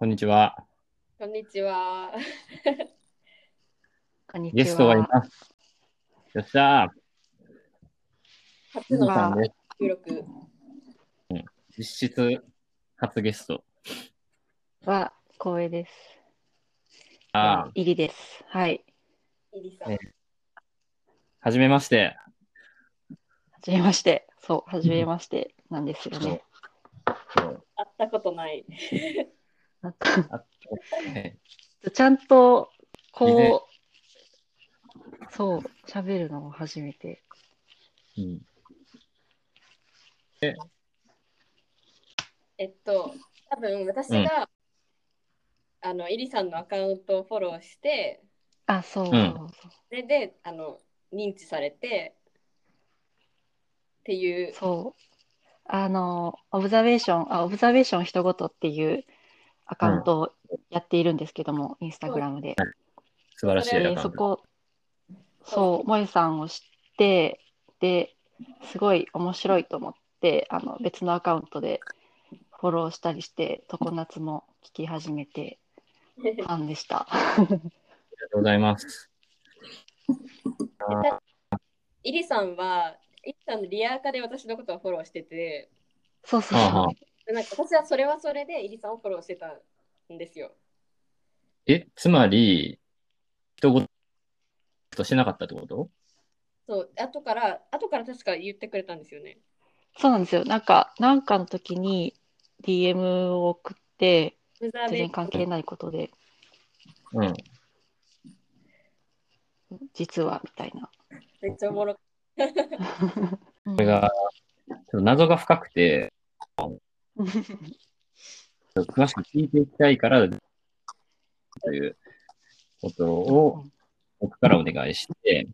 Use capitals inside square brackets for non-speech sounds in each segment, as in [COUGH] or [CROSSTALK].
こんにちは。こんにちは。[LAUGHS] こんにちは。ゲストがいます。よっしゃー。初のまあさんです。収録。実質初ゲスト。は光栄です。ああ、入りです。はい。イリさん。えはじめまして。はじめまして。そう、はじめましてなんですよね。そう会ったことない。あえちゃんと、こう、そう、喋るのも初めて。うん、え。っと、多分私が、あの、イリさんのアカウントをフォローして、あ、そう、ん。そうそれで、あの、認知されて、っていう、そう。あの、オブザベーション、あ、オブザベーション人ごとっていうアカウントをやっているんですけども、インスタグラムで。素晴らしいアカウント。そこ、そう、萌さんを知って、で、すごい面白いと思って、あの、別のアカウントでフォローしたりして、常夏も聞き始めて、ファンでした。ありがとうございます。イリさんは、イリさんのリアカで私のことをフォローしてて、そうそうそう。でなんか私はそれはそれでイリさんをフォローしてたんですよ。え、つまり、人ごとしてなかったってこと？そう、後から、後から確か言ってくれたんですよね。そうなんですよ。なんか、なんかの時に DM を送って、全然関係ないことで、うん。実は、みたいな。めっちゃおもろこ [LAUGHS] これが、ちょっと謎が深くて、詳しく聞いていきたいから、ということを僕からお願いして、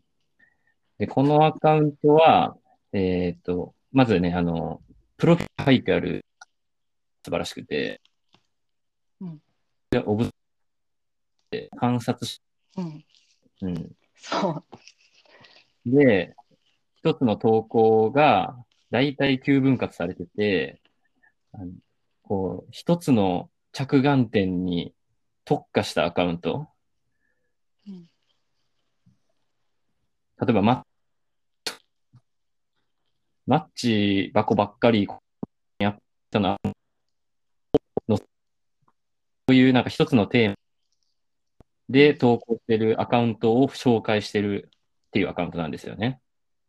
で、このアカウントは、えっ、と、まずね、あの、プロフィール書いてある、素晴らしくて、うんでオブで観察し、うん、うん。そう。で、一つの投稿が、だいたい9分割されてて、あのこう、一つの着眼点に特化したアカウント。うん例えば、ママッチ箱ばっかりやったな、の、そういうなんか一つのテーマで投稿してるアカウントを紹介してるっていうアカウントなんですよね。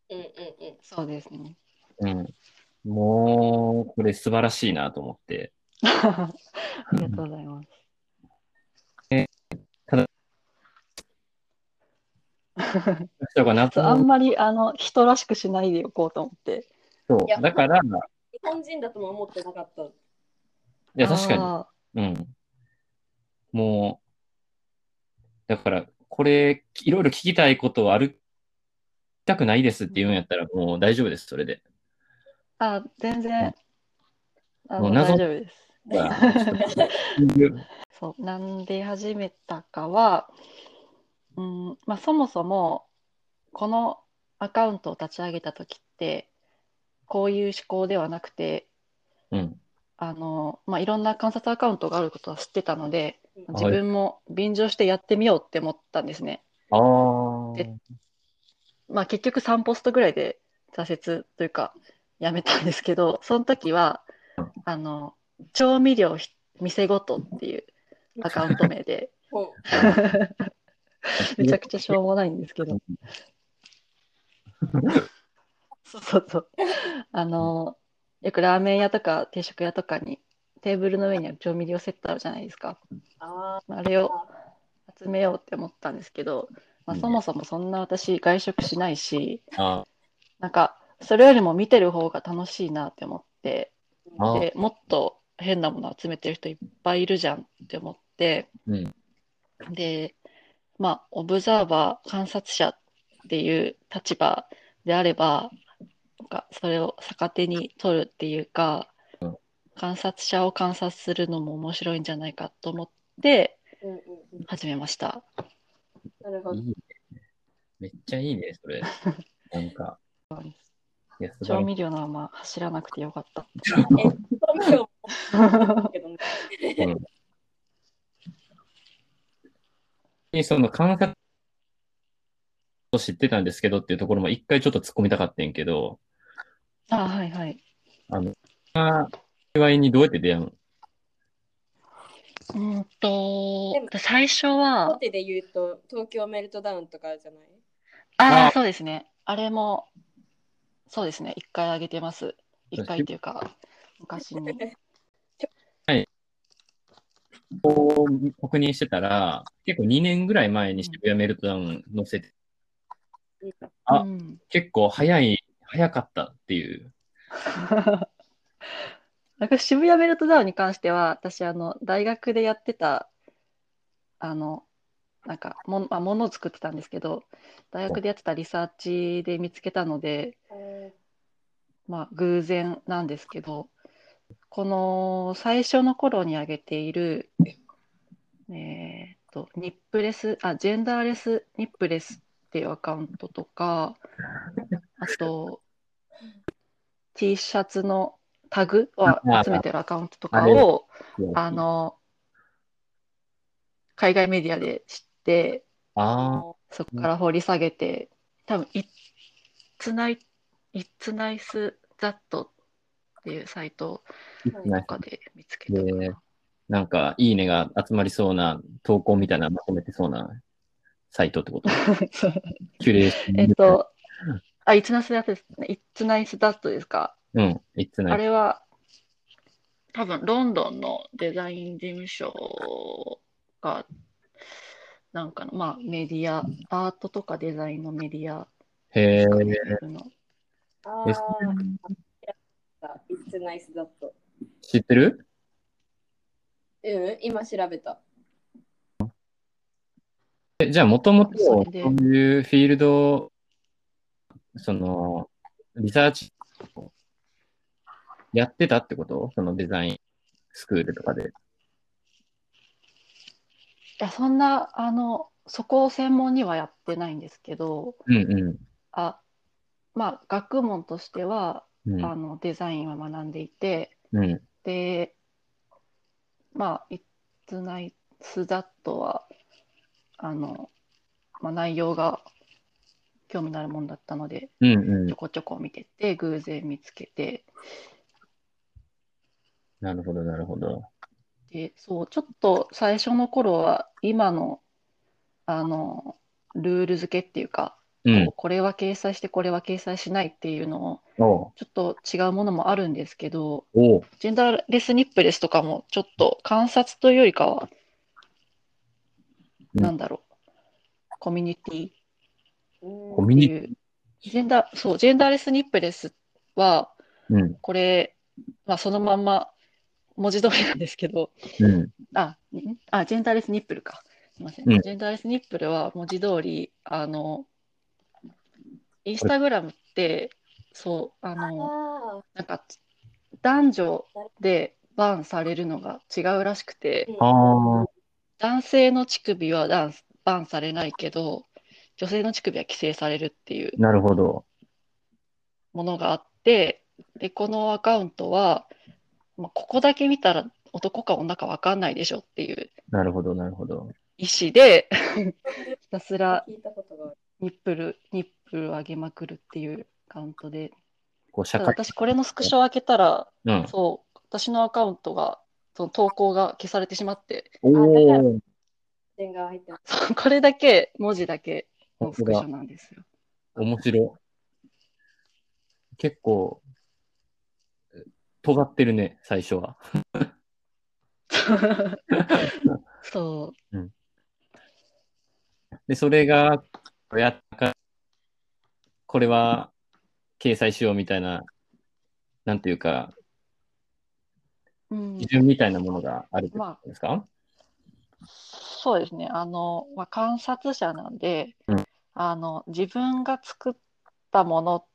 うんうんうん。そうですね。うん。もう、これ素晴らしいなと思って。ありがとうございます。人が夏そう [LAUGHS] あんの、まりあの人らしくしないでおこうと思って。そうだから、い日本人だとも思ってなかった。や、確かに、あうん。もう、だから、これ、いろいろ聞きたいことある、聞きたくないですって言うんやったら、もう大丈夫です、それで。ーあ、全然、あのもう謎大丈夫です。[LAUGHS] そう、なんで始めたかは、うん、まあ、そもそも、このアカウントを立ち上げたときって、こういう思考ではなくて、うん。あの、まあ、いろんな観察アカウントがあることは知ってたので、うん自分も便乗してやってみようって思ったんですね。ああ。でまあ、結局3ポストぐらいで挫折というか、やめたんですけど、その時は、あの、調味料ひ店ごとっていうアカウント名で、ほめちゃくちゃしょうもないんですけど、そうそうそう。あの、よくラーメン屋とか定食屋とかにテーブルの上にある調味料セットあるじゃないですか。ああれを集めようって思ったんですけど、まあ、うんそもそもそんな私外食しないし、あなんかそれよりも見てる方が楽しいなって思って、でもっと変なもの集めてる人いっぱいいるじゃんって思って、うん。で、まあ、オブザーバー、観察者っていう立場であれば、なんかそれを逆手に取るっていうか、うん観察者を観察するのも面白いんじゃないかと思ってうんうんうん。始めました。なるほど。めっちゃいいね、それ。[LAUGHS] なんか。調味料のまま走らなくてよかった。うんにその観察を知ってたんですけどっていうところも一回ちょっと突っ込みたかったんやけど、あ、はいはい。あの、あ幸いにどうやって出会うの？うんとでも、最初大は、手で言うと、東京メルトダウンとかじゃない？あああ、そうですね。あれも、そうですね。一回あげてます。一回っていうか、昔に。こう確認してたら、結構2年ぐらい前に渋谷メルトダウン載せて、あうん結構早い、早かったっていう。[LAUGHS] なんか渋谷メルトダウンに関しては、私、あの、大学でやってた、あの、なんかもん、まあ、ものを作ってたんですけど、大学でやってたリサーチで見つけたので、まあ、偶然なんですけど、この最初の頃に上げている、えーっと、ニップレス、あ、ジェンダーレスニップレスっていうアカウントとか、あと、T シャツのタグを集めてるアカウントとかを、あの、海外メディアで知って、あそこから掘り下げて、多分、It's Nice, It's Nice That っていうサイトとかで見つけたかでな。なんか、いいねが集まりそうな投稿みたいなのまとめてそうなサイトってこと？[LAUGHS] キュレーション。えっと、あ、It's Nice That ですね。It's Nice That ですか？うん、いつない。あれは、多分ロンドンのデザイン事務所が、なんかの、まあ、メディア、アートとかデザインのメディアへえあえあ、It's nice that. 知ってる？うん、今調べた。えじゃあ、もともと、そそうれでいうフィールド、その、リサーチ、やってたってこと？そのデザインスクールとかで。いや、そんな、あの、そこを専門にはやってないんですけど、うんうあ、まあ、学問としては、ん。あの、デザインは学んでいて、うん。うん。で、まあ、It's Nice That は、あの、まあ、内容が興味のあるものだったので、うんうんちょ。こちょこ見てて、偶然見つけて、なるほど、なるほど。で、そう、ちょっと最初の頃は、今の、あの、ルール付けっていうか、うん。こう。これは掲載して、これは掲載しないっていうのを、おう。ちょっと違うものもあるんですけど、おう。ジェンダーレスニップレスとかも、ちょっと観察というよりかは、うん。なんだろう、コミュニティコミュニテっていう、ジェンダー、そう、ジェンダーレスニップレスは、ィうん。これ、まあ、そのまんま文字通りなんですけど、うん。あ、ん？あ、ジェンダーレスニップルか。すみません。うんジェンダーレスニップルは文字通り、あの、インスタグラムって、そう、あの、あなんか、男女でバンされるのが違うらしくて、男性の乳首はダンスバンされないけど、女性の乳首は規制されるっていうなるほど。ものがあって、で、このアカウントは、まあ、ここだけ見たら男か女か分かんないでしょっていうなるほど、なるほど。意思で [LAUGHS] ひたすら。ニップル、ニップルを上げまくるっていうアカウントで、こう、私これのスクショを開けたら、うん。そう、私のアカウントが、その投稿が消されてしまって、おお、点が入ってます。そうこれだけ、文字だけのスクショなんですよ。面白い。結構、尖ってるね、最初は。[LAUGHS] そう。で、それが、やったか、これは掲載しようみたいな、なんていうか、うん基準みたいなものがあるってことですか、そうですね。あの、まあ、観察者なんで、うんあの、自分が作ったものっ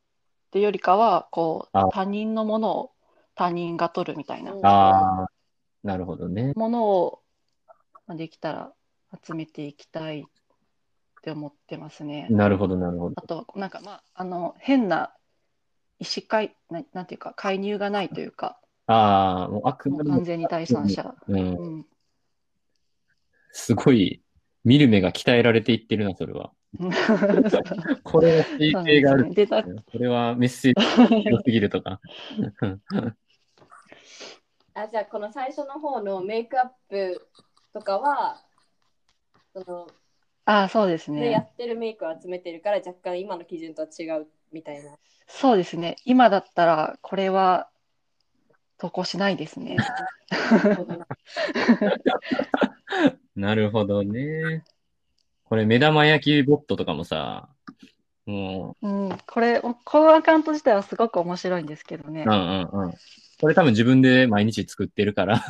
ていうよりかは、こうあ、他人のものを他人が取るみたいなうんああ、なるほどね。ものを、まあできたら集めていきたいって思ってますね。なるほど、なるほどあ。と、なんかまあ、あの、変な意思介、な、なんていうか、介入がないというか、ああ、もうあくまでも完全に第三者。うん、うん。すごい見る目が鍛えられていってるな、それは。[LAUGHS] これはがある。ねでこれはメッセージ強すぎるとか。あじゃあこの最初の方のメイクアップとかはそのあそうですでやね。ってるメイクを集めてるから若干今の基準とは違うみたいな。そうですね。今だったら、これは投稿しないですね。[LAUGHS] なるほどね。これ、目玉焼きボットとかもさ、もうん、これ、このアカウント自体はすごく面白いんですけどねう、う。んうんうん。これ多分自分で毎日作ってるから。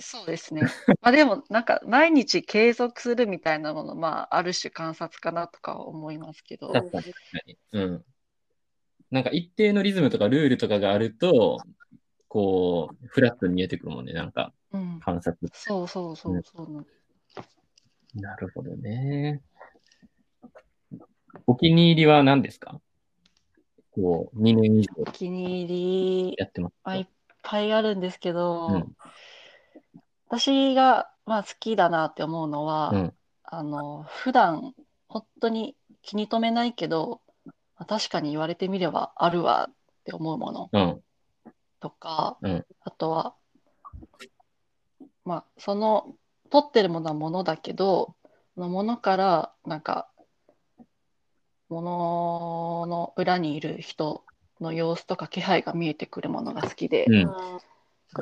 そうですね。まあでも、なんか、毎日継続するみたいなもの、まあ、ある種観察かなとかは思いますけど、確かに。うん。なんか一定のリズムとかルールとかがあると、こう、フラットに見えてくるもんね、なんかうん、観察。そうそうそうそうなんなるほどね。お気に入りは何ですか？こう、2年以上。お気に入り、やってますまあ、いっぱいあるんですけど、うん。私が、まあ、好きだなって思うのは、うん。あの普段本当に気に留めないけど、まあ確かに言われてみればあるわって思うものうん。とか、うん。あとは、まあ、その撮ってるものはものだけど、そのものからなんか、ものの裏にいる人の様子とか気配が見えてくるものが好きで、うん。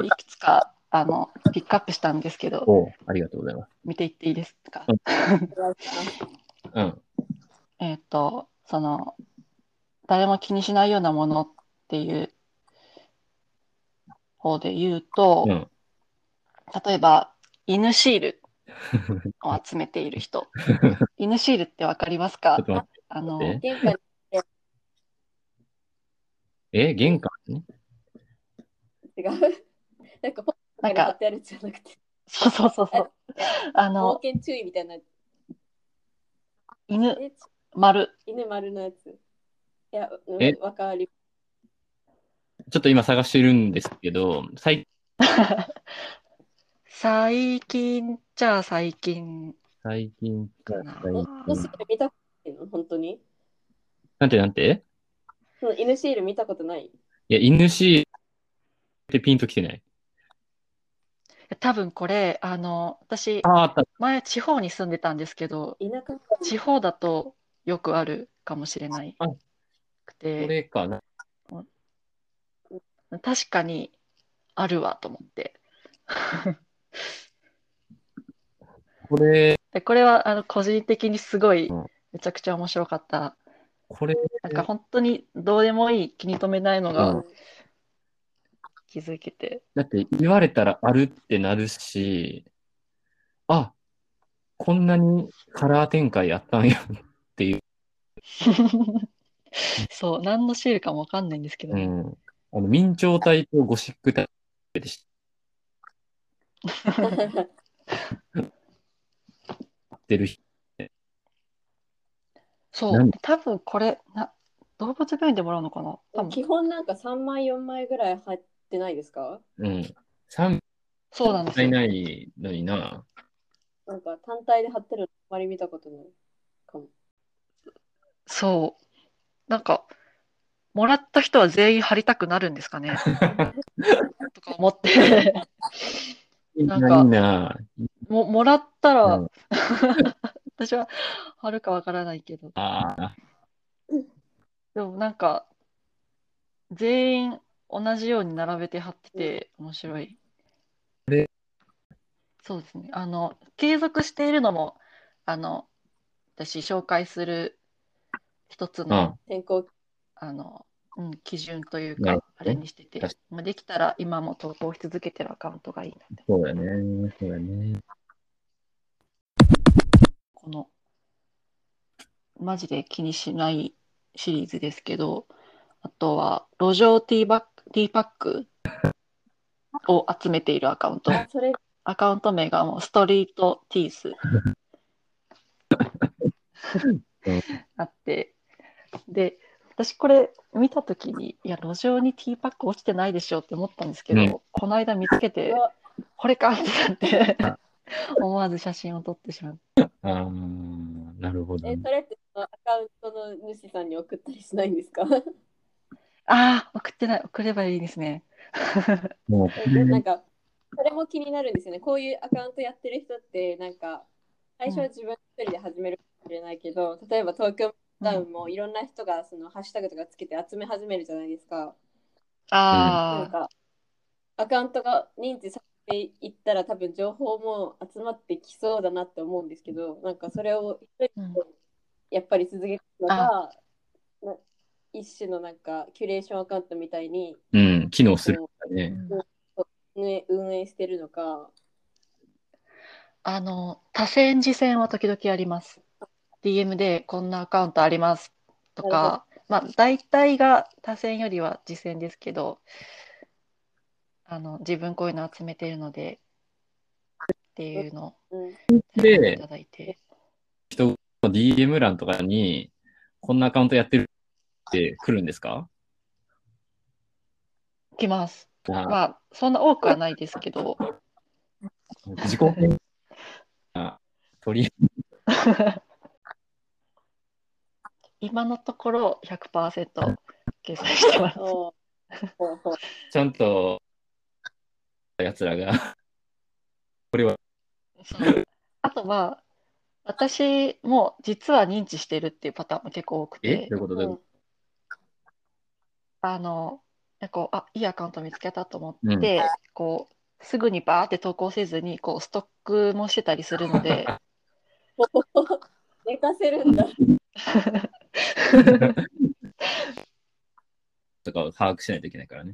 いくつかあのピックアップしたんですけど、ありがとうございます。見ていっていいですか？ーうん。えっと、その、誰も気にしないようなものっていう方で言うと、うん。例えば、犬シールを集めている人。[LAUGHS] 犬シールってわかりますか？ちょっと待って。あの、え？玄関え、玄関に？違う。なんか本なんか、ってあるじゃなくて、そうそうそうそう。あ冒の、険注意みたいな。犬え？丸。犬丸のやつ。いや、うえ？ん、わかり。ちょっと今探してるんですけど、最 [LAUGHS] 最近じゃあ最近最近かかな。最犬シ近ール見たいの？本当に？なんてなんて？その犬シール見たことない？いや、犬シールってピンときてない。多分これ、あの、私、ああ。前地方に住んでたんですけど、田舎地方だとよくあるかもしれないあこくて、れかな。確かにあるわと思って。これ、でこれはあの個人的にすごいうんめちゃくちゃ面白かった。これ、なんか本当にどうでもいい気に留めないのうがん気づけて。だって言われたらあるってなるし、あ、こんなにカラー展開あったんやっていう。[LAUGHS] そう、何のシールかもわかんないんですけどね。うん。あの、明朝体とゴシック体でしって [LAUGHS] る人。そう、多分これな、動物病院でもらうのかな？多分基本なんか3枚4枚ぐらい入ってないですか？うん。3そうなんですよ。体ないのにな。なんか単体で貼ってるのあまり見たことないかも。そう。なんか、もらった人は全員貼りたくなるんですかね？[LAUGHS] とか思って。[LAUGHS] いいなんかいいな。ももらったら、うん [LAUGHS] 私は貼るかわからないけど。ああ、でもなんか、全員同じように並べて貼ってて面白い。で？そうですね。あの、継続しているのも、あの、私紹介する一つうの、ん。先行あの、うん、基準というか、あれにしててまあ、できたら今も投稿し続けてるアカウントがいいなって。そうだね。そうだね。この、マジで気にしないシリーズですけど、あとは、路上ティーバック、ティーパックを集めているアカウント。アカウント名がもうストリートティース。[LAUGHS] あって、で、私これ見たときに、いや、路上にティーパック落ちてないでしょって思ったんですけど、うん。この間見つけてこれかってなって、[LAUGHS] 思わず写真を撮ってしまう。ああ、なるほどえ、。それってそのアカウントの主さんに送ったりしないんですか？[LAUGHS] ああ、送ってない。送ればいいですね。[LAUGHS] もう、えなんか、それも気になるんですよね。こういうアカウントやってる人って、なんか、最初は自分一人で始めるかもしれないけど、例えば東京ダウンもいろんな人がそのハッシュタグとかつけて集め始めるじゃないですか。なんああ、か、アカウントが認知されていったら多分情報も集まってきそうだなって思うんですけど、なんかそれをやっぱり続けるのが、な一種のなんかキュレーションアカウントみたいにうん、機能するね。運営してるのか、あの、多線次戦は時々あります。DM でこんなアカウントありますとなか、まあ、大体が多線よりは次戦ですけど、あの、自分こういうの集めてるので、っていうのをいただいて。人の DM 欄とかに、こんなアカウントやってるって来るんですか？来ます。あまあ、そんな多くはないですけど、自己編 [LAUGHS] あ取り今のところ100%掲載してます。ちゃんと、やつらが、[LAUGHS] これは、[LAUGHS] あとは、私も実は認知してるっていうパターンも結構多くて。え？どういう、こと？どういうこあの、こう、あ、いいアカウント見つけたと思うん。って、こう、すぐにバーって投稿せずに、こう、ストックもしてたりするので、[LAUGHS] 寝かせるんだ。とかを把握しないといけないからね。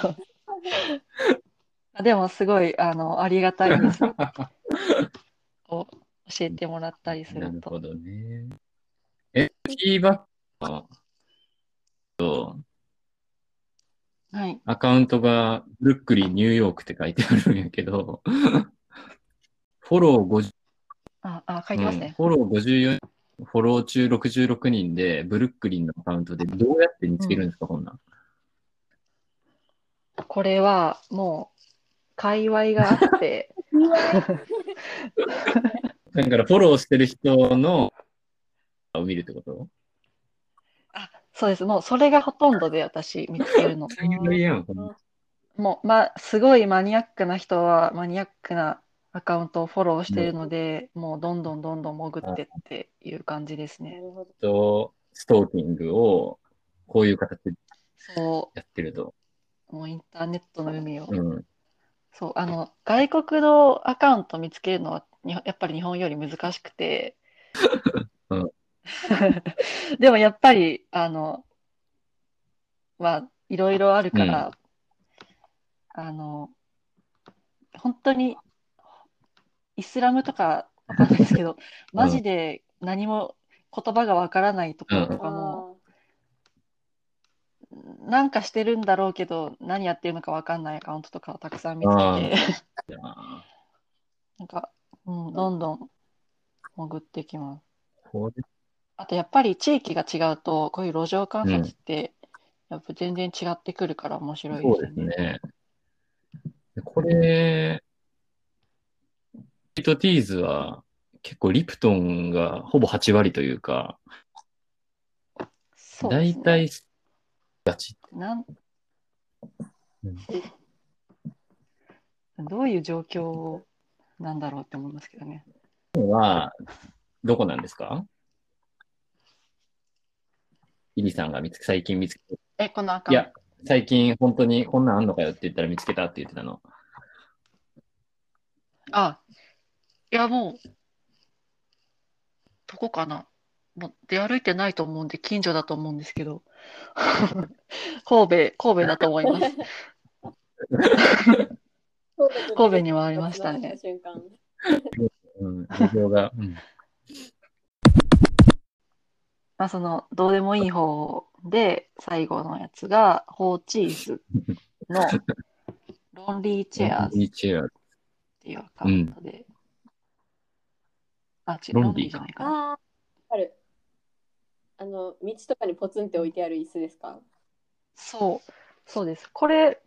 そう。あ [LAUGHS] でも、すごい、あの、ありがたいです。[LAUGHS] こう教えてもらったりすると。なるほどね。え、フィーバックと、はい。アカウントがブルックリン、ニューヨークって書いてあるんやけど、フォロー50、あ、あ、書いてますね。うんフォロー54、フォロー中66人で、ブルックリンのアカウントでどうやって見つけるんですか、こんなん。これは、もう、界隈があって、[LAUGHS] だからフォローしてる人の、を見るってこと？あ、そうです。もう、それがほとんどで私見つけるの。もう、まあ、すごいマニアックな人は、マニアックなアカウントをフォローしているので、もう、どんどんどんどん潜ってっていう感じですね。と、ストーキングを、こういう形でそやってると。う、もうインターネットの海を。うん。そう、あの、外国のアカウント見つけるのは、にやっぱり日本より難しくてうん。[LAUGHS] でもやっぱり、あの、まあ、いろいろあるから、あの、本当に、イスラムとかわかんないですけど、マジで何も言葉がわからないところとかも、なんかしてるんだろうけど、何やってるのかわかんないアカウントとかをたくさん見つけて、なんか、うん、どんどん潜ってきます。あとやっぱり地域が違うと、こういう路上観察って、やっぱ全然違ってくるから面白いそうですですよね。ね。でこれ、リトティーズは結構リプトンがほぼ8割というか、そうね。大体ガチ。なんうんどういう状況なんだろうって思いますけどね。は、どこなんですか？イリさんが見つけ、最近見つけえ、このアカいや、最近本当にこんなんあんのかよって言ったら見つけたって言ってたの。あ、いやもう、どこかな。もう出歩いてないと思うんで、近所だと思うんですけど。[LAUGHS] 神戸、神戸だと思います。[LAUGHS] 神戸にもありましたね。うん、が。うんまあ、その、どうでもいい方で、最後のやつが、ホーチーズのロンリーチェアーズっいいチェア。ていうアカウントで。あ、違う、ロンリーロンリーじゃないかな。ああ、ある。あの、道とかにポツンって置いてある椅子ですか？そう、そうです。これ、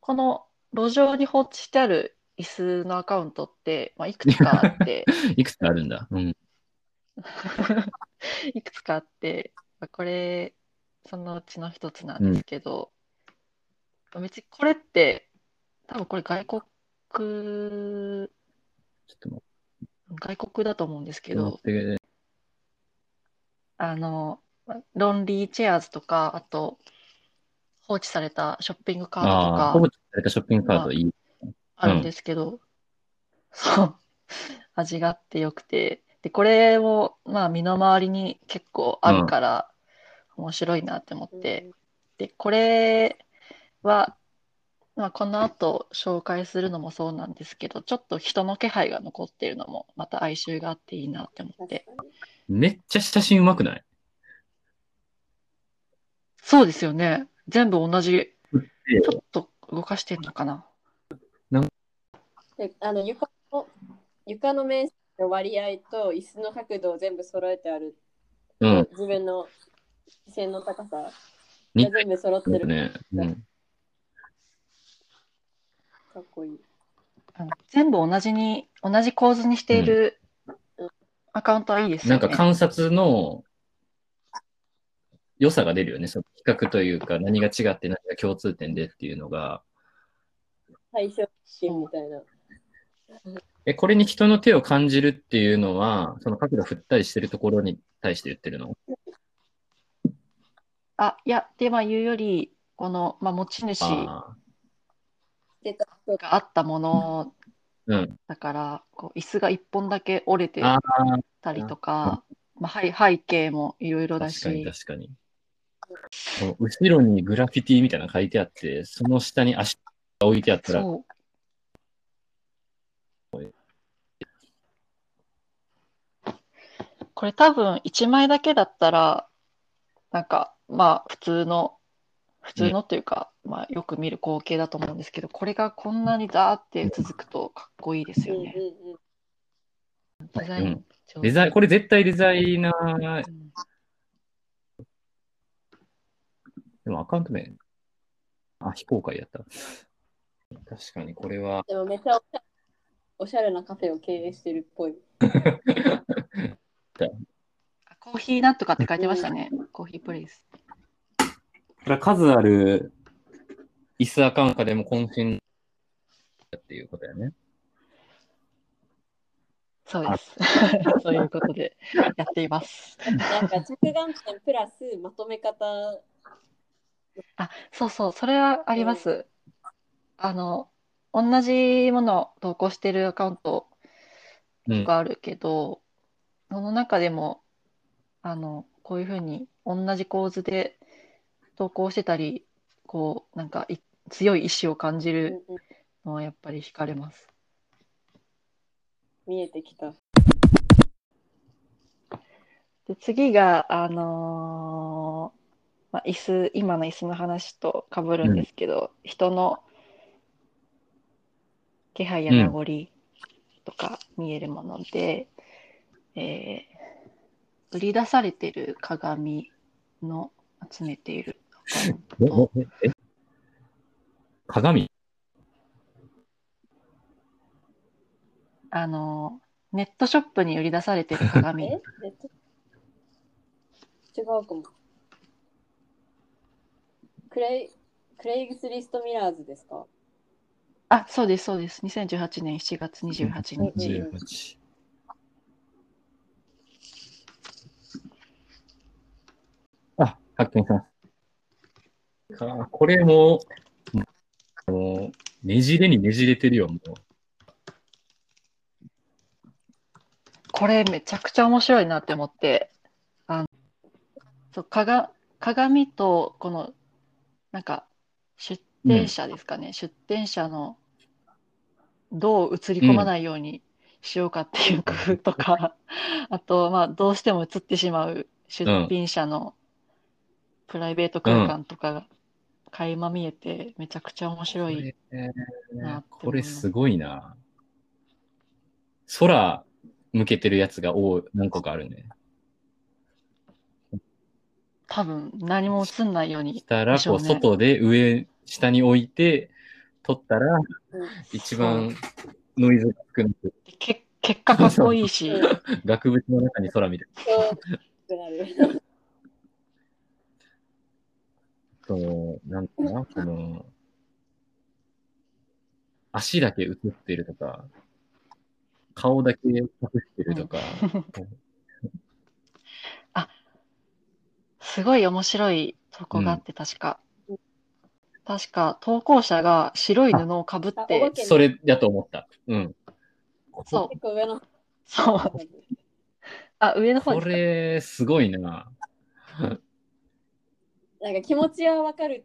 この路上に放置してある椅子のアカウントって、まあ、いくつかあって、[LAUGHS] いくつかあるんだ。うん。[LAUGHS] いくつかあって、まあこれ、そのうちの一つなんですけど、別にこれって、多分これ外国、ちょっと待外国だと思うんですけど。あの、ロンリーチェアーズとか、あと、放置されたショッピングカードとああ、か放置されたショッピングカードいい。あるんですけど、そう、味があってよくて、で、これも、まあ、身の回りに結構あるから、面白いなって思って、で、これは、まあ、この後紹介するのもそうなんですけど、ちょっと人の気配が残っているのも、また哀愁があっていいなって思って。めっちゃ写真うまくない？そうですよね。全部同じ。でちょっと動かしてんのかな。であの床の床の面積の割合と椅子の角度を全部揃えてある、うん。自分の視線の高さ全部揃ってる、ね。うん。かっこいい。全部同じに、同じ構図にしているアカウントはいいですよね。なんか観察の良さが出るよね。その比較というか、何が違って何が共通点でっていうのが。対象点みたいな。え、これに人の手を感じるっていうのは、その角度振ったりしてるところに対して言ってるの？あ、いや、で、まあ言うより、この、まあ、持ち主があったものうん。だから、こう椅子が一本だけ折れてたりとか、まあ、はい背景もいろいろだ確かにし、確かに。後ろにグラフィティみたいなの書いてあって、その下に足が置いてあったら。これ多分1枚だけだったら、なんか、まあ普通の、普通のっていうか、まあよく見る光景だと思うんですけど、これがこんなにザーって続くとかっこいいですよね。うんデザインデザイン、これ絶対デザイナー、うんでもアカウント名、あ、非公開やった。確かにこれは、でもめっちゃおしゃおしゃれなカフェを経営してるっぽい。[LAUGHS] あコーヒーなんとかって書いてましたね。コーヒープレイス。これは数ある椅子アカウントでも渾身っていうことやね。そうです。[LAUGHS] そういうことでやっています。なんか着眼点プラスまとめ方。あ、そうそう、それはあります。あの、同じものを投稿してるアカウントうん。があるけど、その中でも、あの、こういうふうに同じ構図で投稿してたり、こう、なんかい強い意志を感じうんるうんのはやっぱり惹かれます。見えてきた。で、次が、あのーまあ、椅子、今の椅子の話と被るんですけど、人の気配や名残とか見えるもので、えー売り出されてる鏡の集めているえええ？鏡？あのーネットショップに売り出されてる鏡え？ネット？違うかも。クレイクレイグスリストミラーズですか？あ、そうです、そうです。2018年7月28日。18あ、発見さん。か。これも、もう、ねじれにねじれてるよ、もう。これめちゃくちゃ面白いなって思って、あの、そう、かが、鏡と、この、なんか、出店者ですかね、出店者の、どう映り込まないようにしようかっていう工夫とか、[LAUGHS] あと、まあ、どうしても映ってしまう出品者のプライベート空間とかが垣間見えて、めちゃくちゃ面白い。これなこれすごいな。空向けてるやつが多い何個かあるね。多分、何も映んないようにしたら、こう、外で上、下に置いて、撮ったら、うん一番ノイズが少なく、け結果かっこいいし、[LAUGHS] 額縁の中に空見てる。そう、なんかな、この、足だけ映ってるとか、顔だけ隠してるとか、[LAUGHS] すごい面白いとこがあって、確かうん。確か、投稿者が白い布をかぶって、けそれだと思った。うん。そう、結構上の。そう、あ、上の方これ、すごいな。なんか気持ちはわかる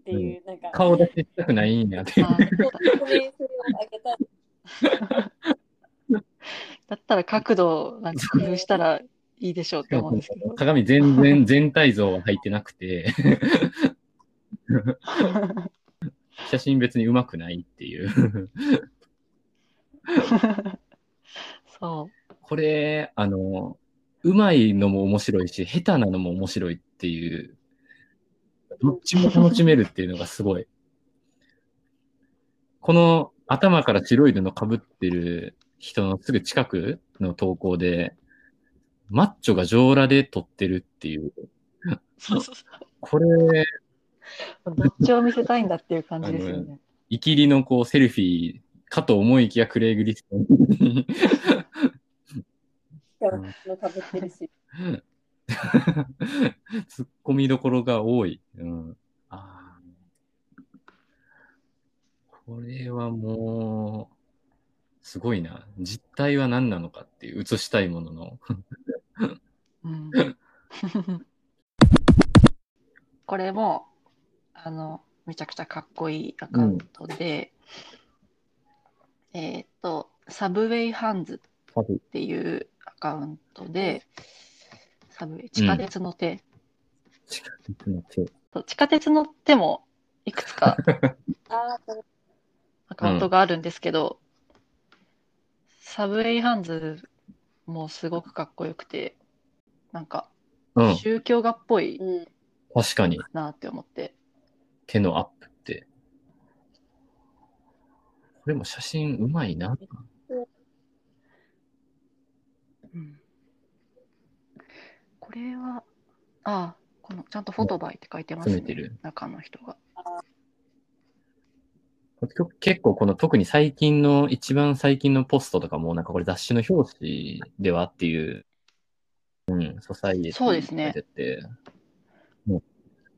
っていう、なんか、顔出ししたくないんやっていう。[LAUGHS] だったら角度をなんか工夫したらいいでしょうって思うんですけど。鏡全然 [LAUGHS] 全体像は入ってなくて、[LAUGHS] 写真別に上手くないっていう。そこれ、あの、上手いのも面白いし、下手なのも面白いっていう、どっちも楽しめるっていうのがすごい。この頭から白い布かぶってる人のすぐ近くの投稿で、マッチョが上裸で撮ってるっていう。う。そうそうそこれ、う。どっちを見せたいんだっていう感じですよね。イキリのこうセルフィーかと思いきやクレイグリストかぶってるし。[LAUGHS] 突っ込みどころが多い。うん、あーこれはもう、すごいな。実態は何なのかっていう、映したいものの。うん、これも、あの、めちゃくちゃかっこいいアカウントで、えっ、と、サブウェイハンズっていうアカウントで、サブウェイ、地下鉄の手、地下鉄の手。地下鉄の手もいくつか [LAUGHS] アカウントがあるんですけど、サブウェイハンズもすごくかっこよくて、なんかうん、宗教画っぽいうん。確かになって思って、手のアップって。これも写真うまいな。うんこれは、ああ、このちゃんとフォトバイって書いてますね詰めてる。中の人が。結構この特に最近の、一番最近のポストとかも、なんかこれ雑誌の表紙ではっていう、うん、ソサイエティそうですね書いてて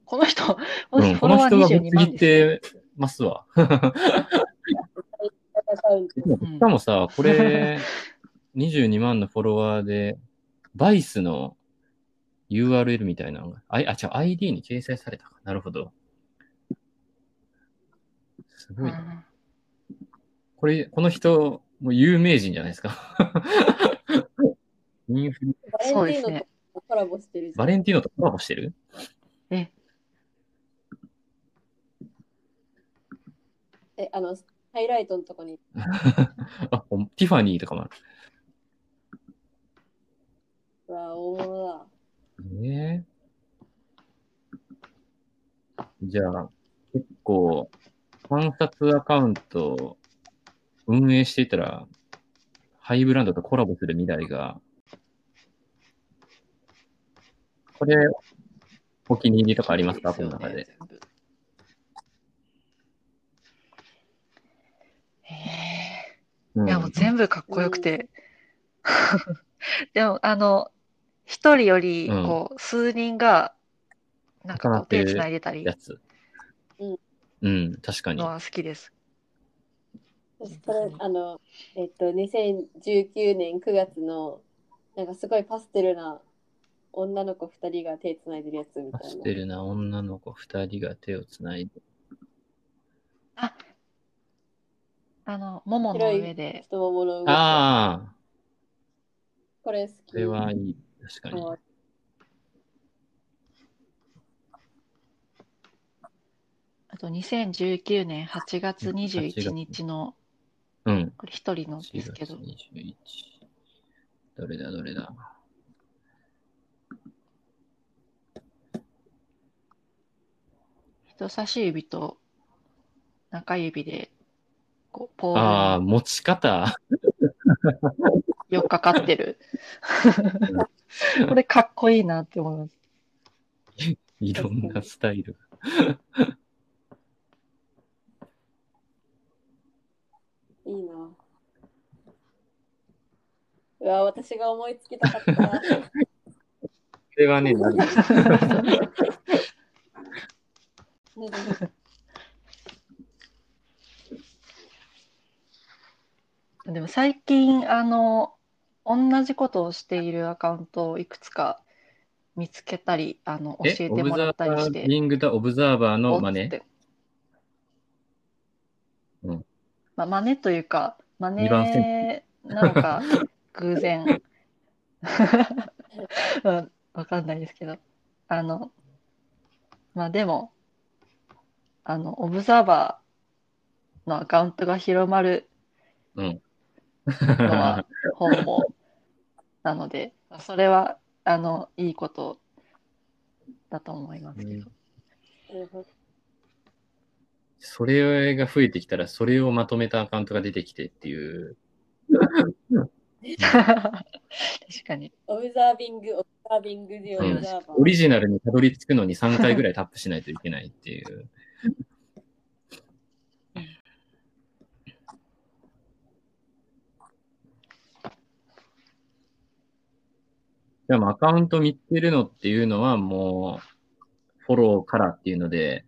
この人、このうん、人フォロワーこの人がぶ22つ切っ万です、ね。てますわ。[LAUGHS] しかもさ、これ、[LAUGHS] 22万のフォロワーで、バイスの URL みたいなのが、あ、あ、違う、ID に掲載されたか。なるほど。すごいこれ、この人、もう有名人じゃないですか。[LAUGHS] インフルバレンティーノとコラボしてる。バレンティーノとコラボしてる？え、え、あの、ハイライトのとこに。[LAUGHS] あ、ティファニーとかもあうわ、大物だ。る。ねえじゃあ、結構、観察アカウントを運営していたら、ハイブランドとコラボする未来が、これ、お気に入りとかありますか？この中で。。いや、もう全部かっこよくて。[LAUGHS] でも、あの、一人より、うんこう、数人が、なんかこう、手つないでたりやつ。うん。うん、確かにの。は好きです。私これ、あの、えっと、2019年9月の、なんかすごいパステルな女の子2人が手つないでるやつみたいなパステ。ルな女の子二人が手をつないで。あの、ももの上で、太ももの上ああ、これ好き。これはいい。確かに。はいあと2019年8月21日の、うん。これ一人の4ですけ月ど、21。どれだ、どれだ。人差し指と中指で、こう、ポああ、ール持ち方。[LAUGHS] に寄っかかってる。[LAUGHS] [LAUGHS] これかっこいいなって思います。いろんなスタイル。いいな。うわ、私が思いつきたかった。これはね、な [LAUGHS] る [LAUGHS] でも最近、あの、同じことをしているアカウントをいくつか見つけたり、あの、教えてもらったりして。オブザービングとオブザーバーのお真似。うんまあ、真似というか、真似なのか、偶然。[LAUGHS] うん、わかんないですけど。あの、まあでも、あの、オブザーバーのアカウントが広まるうん。のは本望 [LAUGHS] なので、それは、あの、いいことだと思いますけど。それが増えてきたら、それをまとめたアカウントが出てきてっていう。[LAUGHS] 確かに。オブザービング、オブザービングでオブザーバー。オリジナルにたどり着くのに3回ぐらいタップしないといけないっていう。[LAUGHS] でもアカウント見つけるのっていうのはもうフォローからっていうので、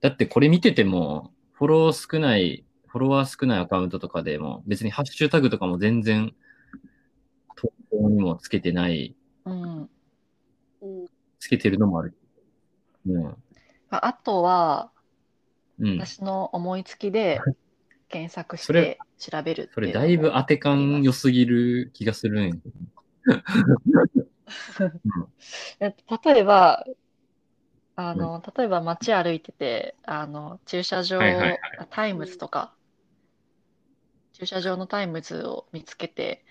だってこれ見ててもフォロー少ない、フォロワー少ないアカウントとかでも別にハッシュタグとかも全然投稿にもつけてない、うん。うんつけてるのもある。うん。ああとは、うん。私の思いつきで検索して調べるそれだいぶも当て感良すぎる気がするんやけどえ [LAUGHS] 例えば、あの、例えば街歩いてて、あの、駐車場、はいはいはい。タイムズとか、駐車場のタイムズを見つけて、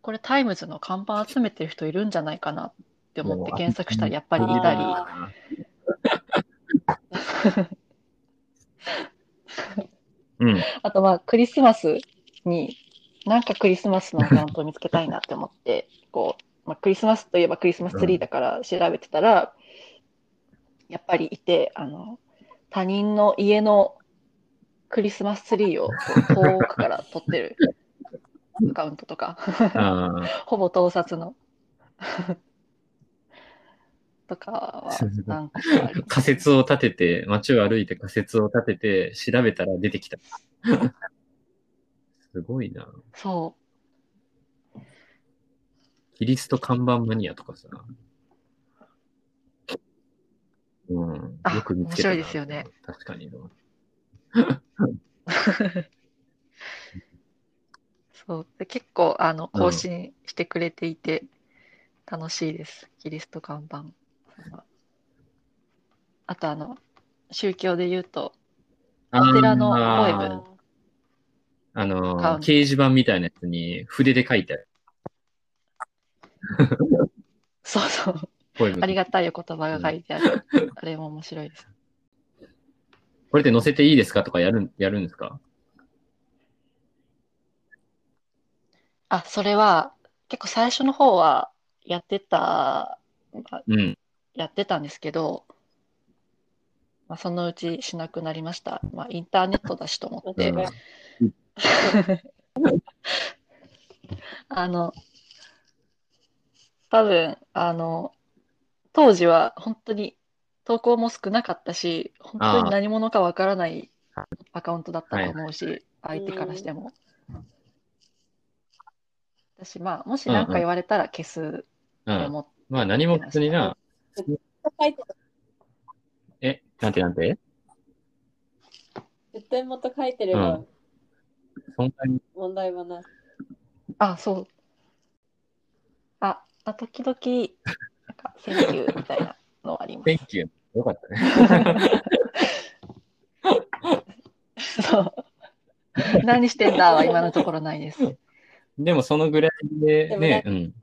これタイムズの看板集めてる人いるんじゃないかなって思って検索したらやっぱりいたり、あ [LAUGHS] うん。あとまあクリスマスに、なんかクリスマスのアカウントを見つけたいなって思って、こう、まあ、クリスマスといえばクリスマスツリーだから調べてたら、やっぱりいて、あの、他人の家のクリスマスツリーを遠くから撮ってるアカウントとか。ほぼ盗撮の。[LAUGHS] とかは何個か仮説を立てて、街を歩いて仮説を立てて、調べたら出てきた。すごいな。そう。キリスト看板マニアとかさ。うん。あよく見つけたな面白いですよね。確かにな。[LAUGHS] そう。で結構、あの、うん更新してくれていて、楽しいです。キリスト看板。あと、あの、宗教で言うと、お寺のポエムあの掲示板みたいなやつに筆で書いてある。そうそう。ありがたいお言葉が書いてある。[LAUGHS] あれも面白いです。これって載せていいですかとかやるん、やるんですか？あ、それは、結構最初の方はやってた、まあうん。やってたんですけど、まあ、そのうちしなくなりました。まあ、インターネットだしと思って。うん [LAUGHS] あの、多分、あの、当時は本当に投稿も少なかったし、本当に何者かわからないアカウントだったと思うし、相手からしても。私、まあ、もし何か言われたら消すうん。って思って、まあ何も別にな、え、なんてなん。て絶対元書いてればそんなに、問題はない。あ、そう。あ、まあ、時々、なんか、センキューみたいなのあります。Thank you. よかったね。そう。何してんだは今のところないです。でもそのぐらいでね、なうん。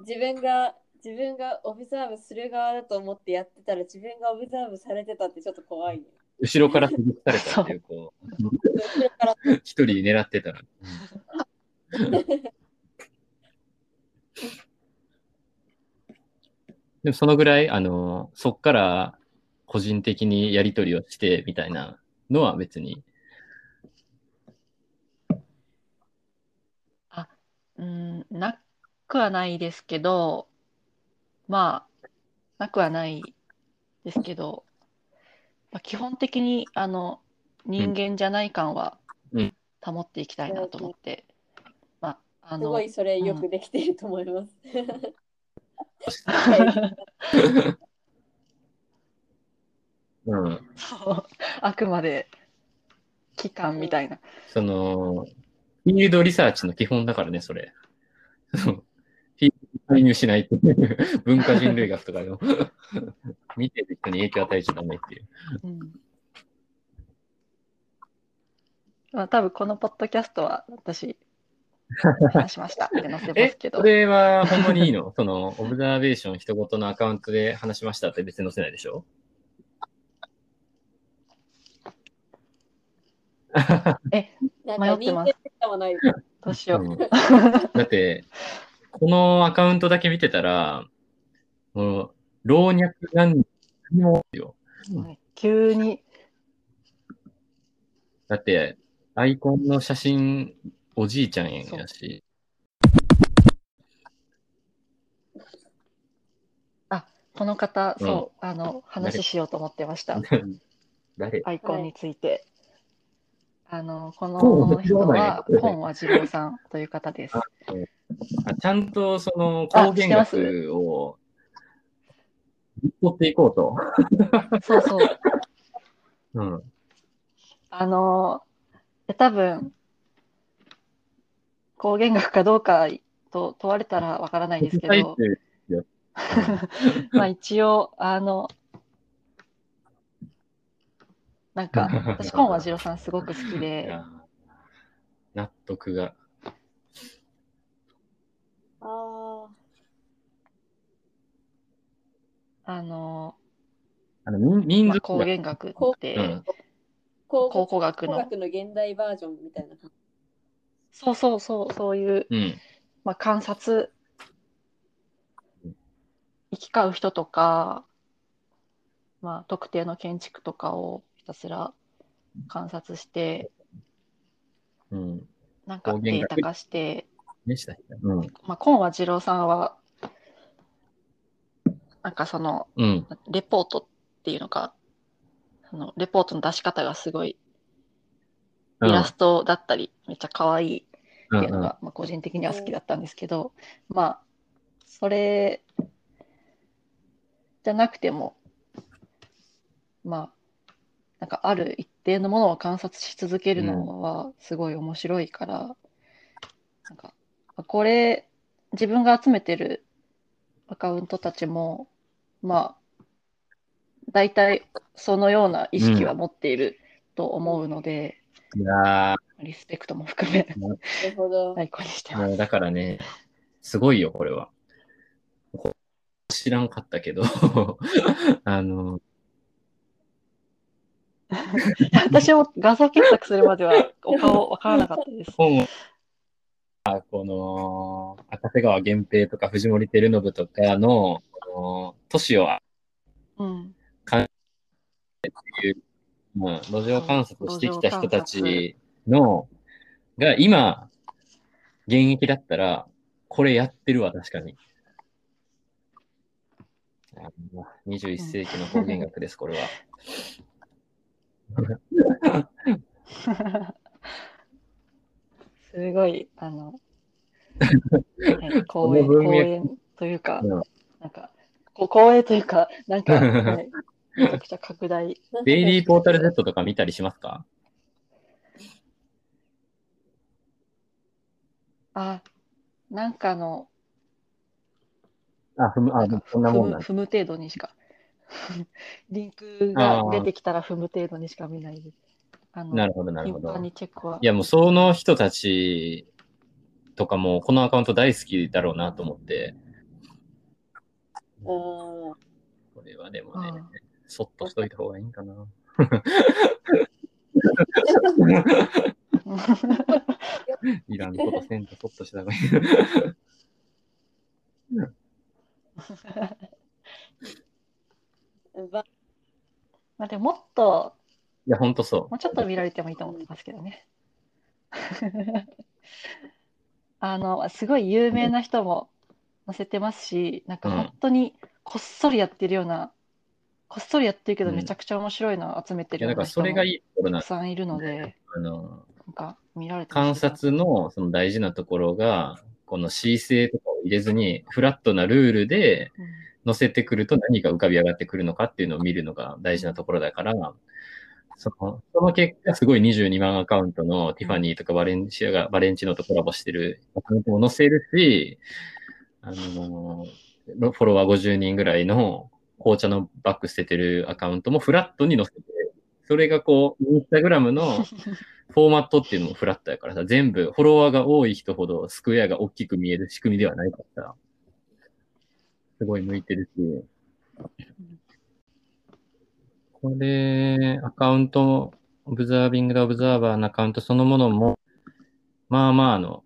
自分が自分がオブザーブする側だと思ってやってたら自分がオブザーブされてたってちょっと怖いね。後ろから潰されたっていう、こう、一人狙ってたら。でもそのぐらい、あの、そっから個人的にやり取りをしてみたいなのは別に。うん、なくはないですけど、まあ、なくはないですけど、まあ、基本的にあの人間じゃない感はうん保っていきたいなと思って、まあ、あのすごいそれよくできていると思います。うん。そうあくまで期間みたいな。その、フィールドリサーチの基本だからね、それ。介入しないっていう、文化人類学とかの、[LAUGHS] 見てる人に影響を与えちゃダメっていう。うん。まあ、多分このポッドキャストは私話しましたって載せまえすけ、ど。[LAUGHS] そ、れはほんまにいいの？[LAUGHS] その、オブザーベーション人ごとのアカウントで話しましたって別に載せないでしょ？なんか迷ってます。どうしよう。うん。だって、このアカウントだけ見てたら、もう老若男女もよ。急に、だって、アイコンの写真、おじいちゃんやし。この方、うんそう、あの、話しようと思ってました。誰？アイコンについて。あの、こ本の人は本和次郎さんという方です。あちゃんとそのあ光源学を取っていこうと。[LAUGHS] そうそう。うん。あの、え多分、光源学かどうかと問われたらわからないですけど、[LAUGHS] まあ一応、あの、なんか、[LAUGHS] 私、本和次郎さんすごく好きいで、や納得が。ああの、あの民民まあ、族光学源学って、うんあ、考考古学の、古学の現代バージョンみたいな感じ。そうそうそう、そういう、うん。まあ、観察、行き交う人とか、まあ、特定の建築とかをひたすら観察して、うん。なんか光源学データ化して、でしたね。うん。まあ、今和次郎さんは、なんかその、うん。レポートっていうのか、そのレポートの出し方がすごい、イラストだったり、めっちゃ可愛いっていうのが、まあ、個人的には好きだったんですけど、まあ、それじゃなくても、まあ、なんかある一定のものを観察し続けるのはすごい面白いから、なんか、まあこれ、自分が集めてるアカウントたちも、まあ、大体そのような意識は持っていると思うので、いやリスペクトも含め、なるほど。アイコンにしてーます。だからね、すごいよ、これは。こ知らんかったけど、[LAUGHS] あの、私も画像検索するまではお顔わからなかったです。本を、あこの、赤瀬川源平とか藤森照信とかの、この都市をうん。うん、路上観察してきた人たちの、が今、現役だったら、これやってるわ、確かに。あの21世紀の方言学です、これは。[LAUGHS] すごい、あの、はい [LAUGHS] 公園、この文脈公園というか、うん。なんか、こう公園というか、なんか、[LAUGHS] はいめちゃくちゃ拡大。デイリーポータル Z とか見たりしますか？あ、なんかの、あ、ふむ、あ、そんなもんな踏む程度にしか、[LAUGHS] リンクが出てきたら踏む程度にしか見ないです。あのなるほど、なるほど頻繁。にチェックは。いや、もうその人たちとかも、このアカウント大好きだろうなと思って、うんこれはでもねうん、そっとしといた方がいいんかな。[LAUGHS] いらんことせんとそっとした方がいい。[LAUGHS] ばまあでももっと、いや、ほんとそもうちょっと見られてもいいと思いますけどね。[LAUGHS] あの、すごい有名な人も載せてますし、なんか本当にこっそりやってるような、こっそりやってるけどうん。めちゃくちゃ面白いのを集めてるような人もそれがいいところたなくさんいるので、あの、なんか見られて観察のその大事なところが、この恣意性とかを入れずに、フラットなルールでうん。乗せてくると何が浮かび上がってくるのかっていうのを見るのが大事なところだから、そのその結果、すごい22万アカウントのティファニーとかバレンシアが、バレンチノとコラボしてるアカウントも載せるし、あの、フォロワー50人ぐらいの紅茶のバッグ捨ててるアカウントもフラットに載せて、それがこう、インスタグラムの [LAUGHS] フォーマットっていうのもフラットやからさ、全部フォロワーが多い人ほどスクエアが大きく見える仕組みではないからさ、すごい向いてるし、これ、アカウント、オブザービングドオブザーバーのアカウントそのものも、まあまあの、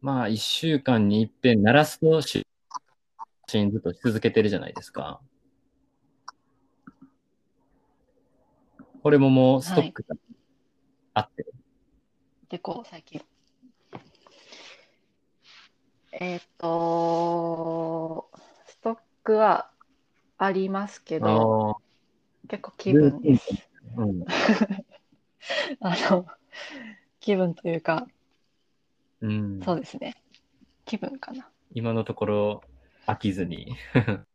まあ一週間に一遍鳴らすと写真ずっとし続けてるじゃないですか。これももうストックがあって、で、こう、最近。えっと、ストックはありますけど、あ結構気分です。あ、うん。[LAUGHS] あの、気分というか、うん、そうですね。気分かな。今のところ飽きずに。[LAUGHS]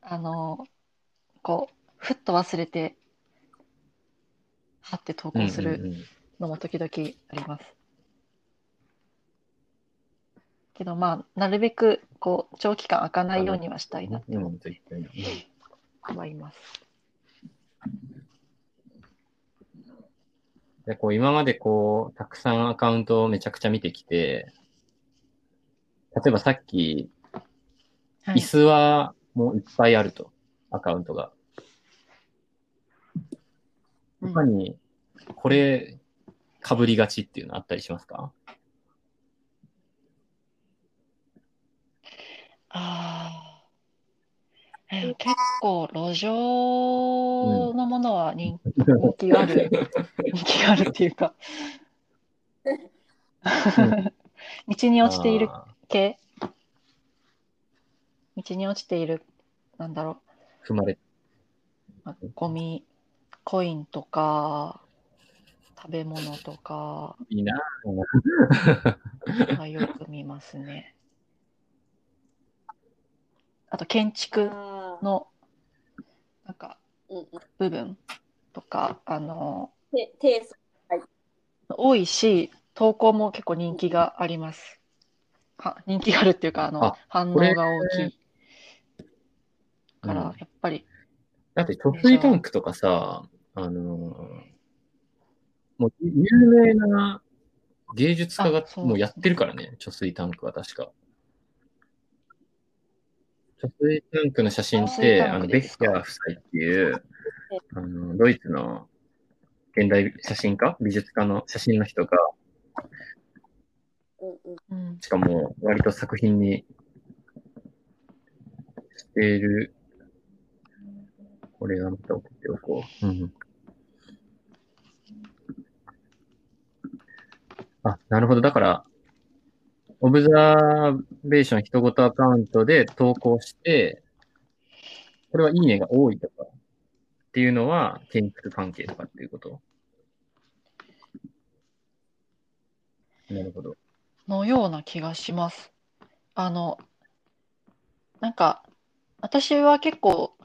あの、こう、ふっと忘れて、はって投稿するのも時々あります。けどまあ、なるべくこう長期間開かないようにはしたいなって。思はいます。でこう今までこう、たくさんアカウントをめちゃくちゃ見てきて、例えばさっき、はい。椅子はもういっぱいあると、アカウントが。うん。他に、これ、被りがちっていうのあったりしますか？ああ、えー結構路上のものは人人気がある、人気があるっていうか、[LAUGHS] 道に落ちているあ系？道に落ちている、なんだろー踏まれ、ゴミ、コインとか、食べ物とか。いいな。がよく見ますね。あと建築のなんか部分とかあの多いし投稿も結構人気があります。は人気があるっていうかあのあ反応が大きい。から、うん。やっぱり。だって、貯水タンクとかさ、あのーもう有名な芸術家がもうやってるからね、貯水タンクは確か。貯水タンクの写真って、あの、ベッヒでですか？ャー夫妻っていう、あの、ドイツの現代写真家？美術家の写真の人が、うんうんうんしかも割と作品にしている、これはまた送っておこう。うん。あ、なるほど。だから、オブザーベーション人ごとアカウントで投稿して、これはいいねが多いとかっていうのは建築関係とかっていうこと？なるほど。のような気がします。あのなんか私は結構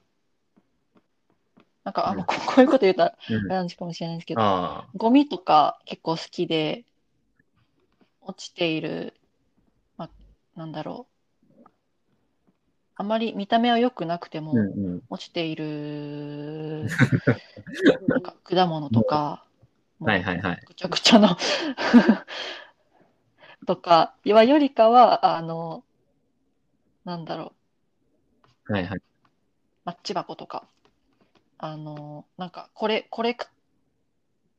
なんかあんまこ [LAUGHS] こういうこと言うたらなんかもしれないですけどゴミとか結構好きで、落ちている、まあ、なんだろう。あまり見た目は良くなくても、うんうん。落ちている、[LAUGHS] なんか果物とか、はいはいはい。ぐちゃぐちゃの [LAUGHS] とかはよりかは、あの、なんだろはいはい。マッチ箱とか、あの、なんか、これ、これく、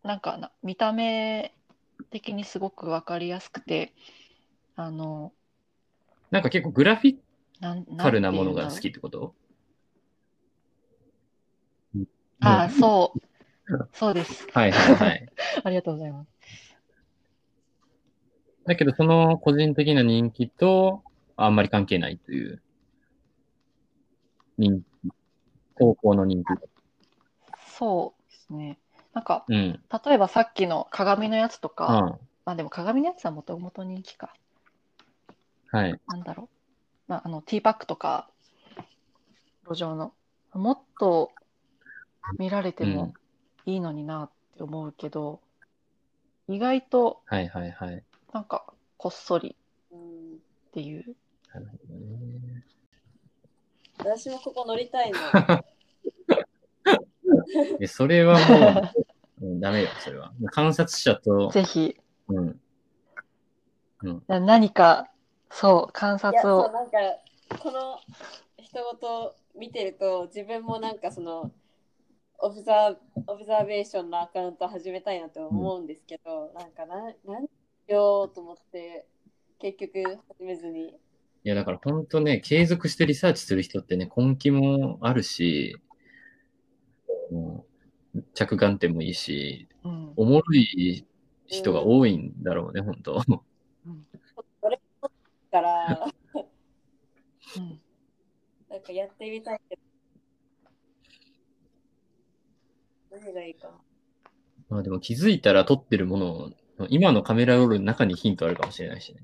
なんかな、見た目的にすごくわかりやすくて、あの、なんか結構グラフィカルなものが好きってこと？ああ、そう。[LAUGHS] そうです。はいはいはい。[LAUGHS] ありがとうございます。だけど、その個人的な人気とあんまり関係ないという。人気。投稿の人気。そうですね。なんか、うん。例えばさっきの鏡のやつとうか、ん。まあでも鏡のやつはもともと人気か。はい。なんだろう。まあ、あの、ティーパックとか、路上の、もっと見られてもいいのになって思うけど、意外とはいはいはい。なんかこっそりうんっていう。なるほどね。私もここ乗りたいの。[LAUGHS] えそれはもう、うん、ダメよ、それは。観察者と、[LAUGHS] ぜひ、うん。な何か、そう、観察をなんか、この人ごと見てると、自分もなんかその、オブザ observation のアカウント始めたいなと思うんですけど、なんかな、何しようと思って、結局始めずに。いや、だから本当ね、継続してリサーチする人ってね、根気もあるし、もう着眼点もいいし、うん、おもろい人が多いんだろうね、本当。から、うん、なんかやってみたいけど。何がいいか。まあでも気づいたら撮ってるものを、今のカメラロールの中にヒントあるかもしれないしね。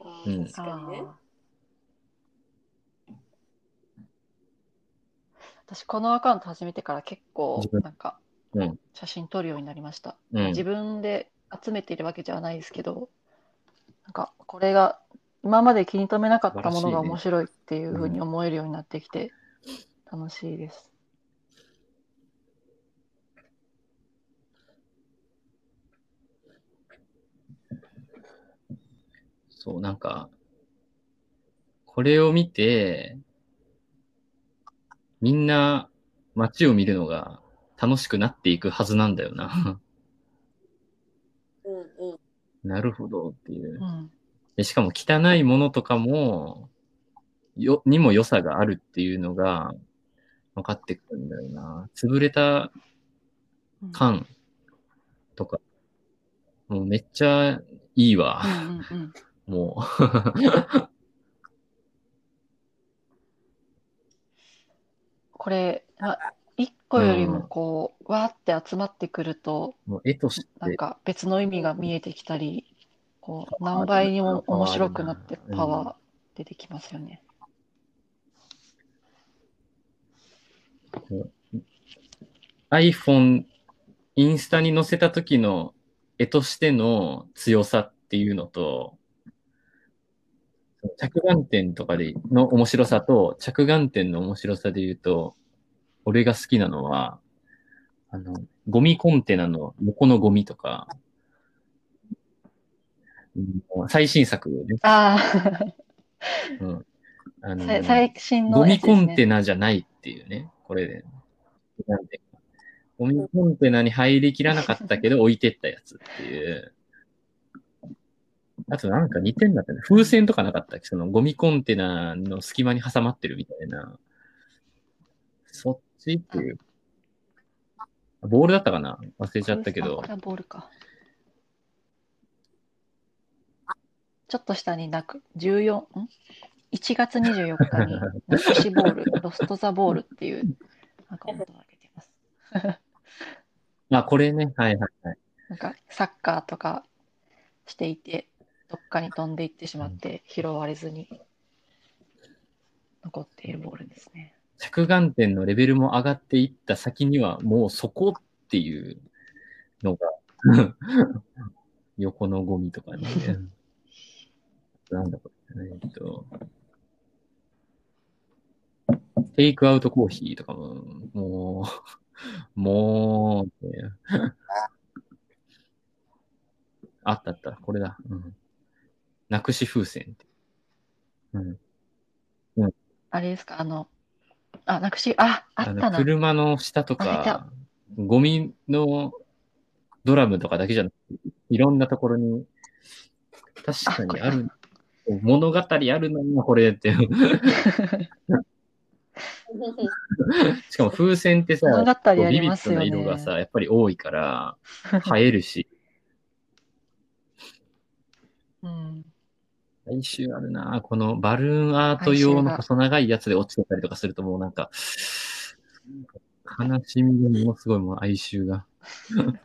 あうんー確かにね。私このアカウント始めてから結構なんかうん写真撮るようになりました。うん自分で集めているわけじゃないですけど、なんかこれが今まで気に留めなかったものが面白いっていうふうに思えるようになってきて楽しいです。そう、なんか、これを見て、みんな街を見るのが楽しくなっていくはずなんだよな。うんうん。なるほどっていうう。ん、でしかも汚いものとかも、よ、にも良さがあるっていうのが分かってくるんだよな。潰れたうん缶とか、もうめっちゃいいわ。うんうんうん [LAUGHS] もこれ、まあ、一個よりもこう、わーって集まってくると、う、もう絵としなんて、か別の意味が見えてきたり、こう何倍にも面白くなってパワー出てきますよね。iPhone、インスタに載せた時の絵としての強さっていうのと、着眼点とかでの面白さと着眼点の面白さで言うと、俺が好きなのは、あの、ゴミコンテナの横のゴミとか、うん最新作ね。あうん。ああ、のさ最新のゴミ。コンテナじゃないっていうね、これで。なんでゴミコンテナに入りきらなかったけど [LAUGHS] 置いてったやつっていう。あとなんか似てんだったね。風船とかなかったっけ？そのゴミコンテナの隙間に挟まってるみたいな。そっちっていう。ボールだったかな？忘れちゃったけどボールか。ちょっと下になく、14、ん ?1 月24日に、なくしボール、ロストザボールっていうアカウントを上げています。[LAUGHS] あ、これね。はいはいはい。なんかサッカーとかしていて、どっかに飛んでいってしまって拾われずに残っているボールですね。着眼点のレベルも上がっていった先には、もうそこっていうのが、横のゴミとかね。なんだこれ。えっと、テイクアウトコーヒーとかも、もう、もうって、あったあった、これだ。うん、なくし風船って。うん。あれですか、あの、あ、なくし、あ、あったな。車の下とあいたか、ゴミのドラムとかだけじゃなくて、いろんなところに、確かにある、物語あるな、これって。[LAUGHS] しかも風船ってさ、物語あこうビビッドな。色がさ、やっぱり多いから、映えるし、うん。哀愁あるなこのバルーンアート用の細長いやつで落ちてたりとかするともうなんか、悲しみがものすごいもう哀愁が。[LAUGHS]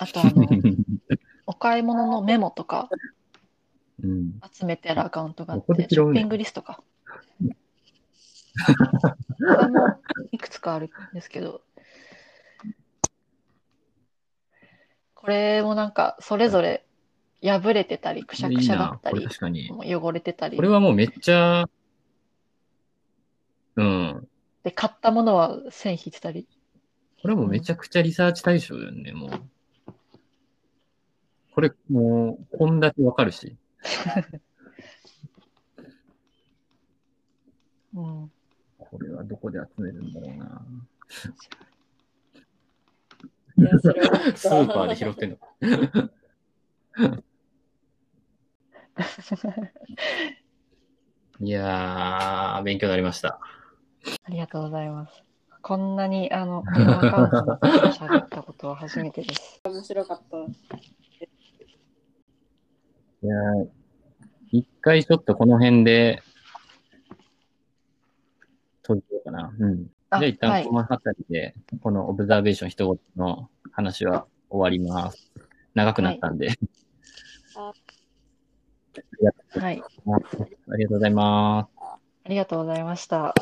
あと、あの、[LAUGHS] お買い物のメモとかうん。集めてあるアカウントがあって、ショッピングリストか。いくつかあるんですけど、これもなんか、それぞれ破れてたり、くしゃくしゃだったこれり、確かに。汚れてたりこれはもうめっちゃ、うん。で、買ったものは線引いてたり。これもめちゃくちゃリサーチ対象だよね、もう。これもう、こんだけわかるし。[LAUGHS] うん。これはどこで集めるんだろうな。[LAUGHS] スーパーで拾ってんのか。[LAUGHS] いやー、勉強になりました。ありがとうございます。こんなに、あの、アカウントの喋ったことは初めてです。[LAUGHS] 面白かった。いやー一回ちょっとこの辺で、閉じようかな。うん。じゃああ一はい旦この辺りで、このオブザーベーション一言の話は終わります。長くなったんで。あありがとうはい。ありがとうございます。ありがとうございました。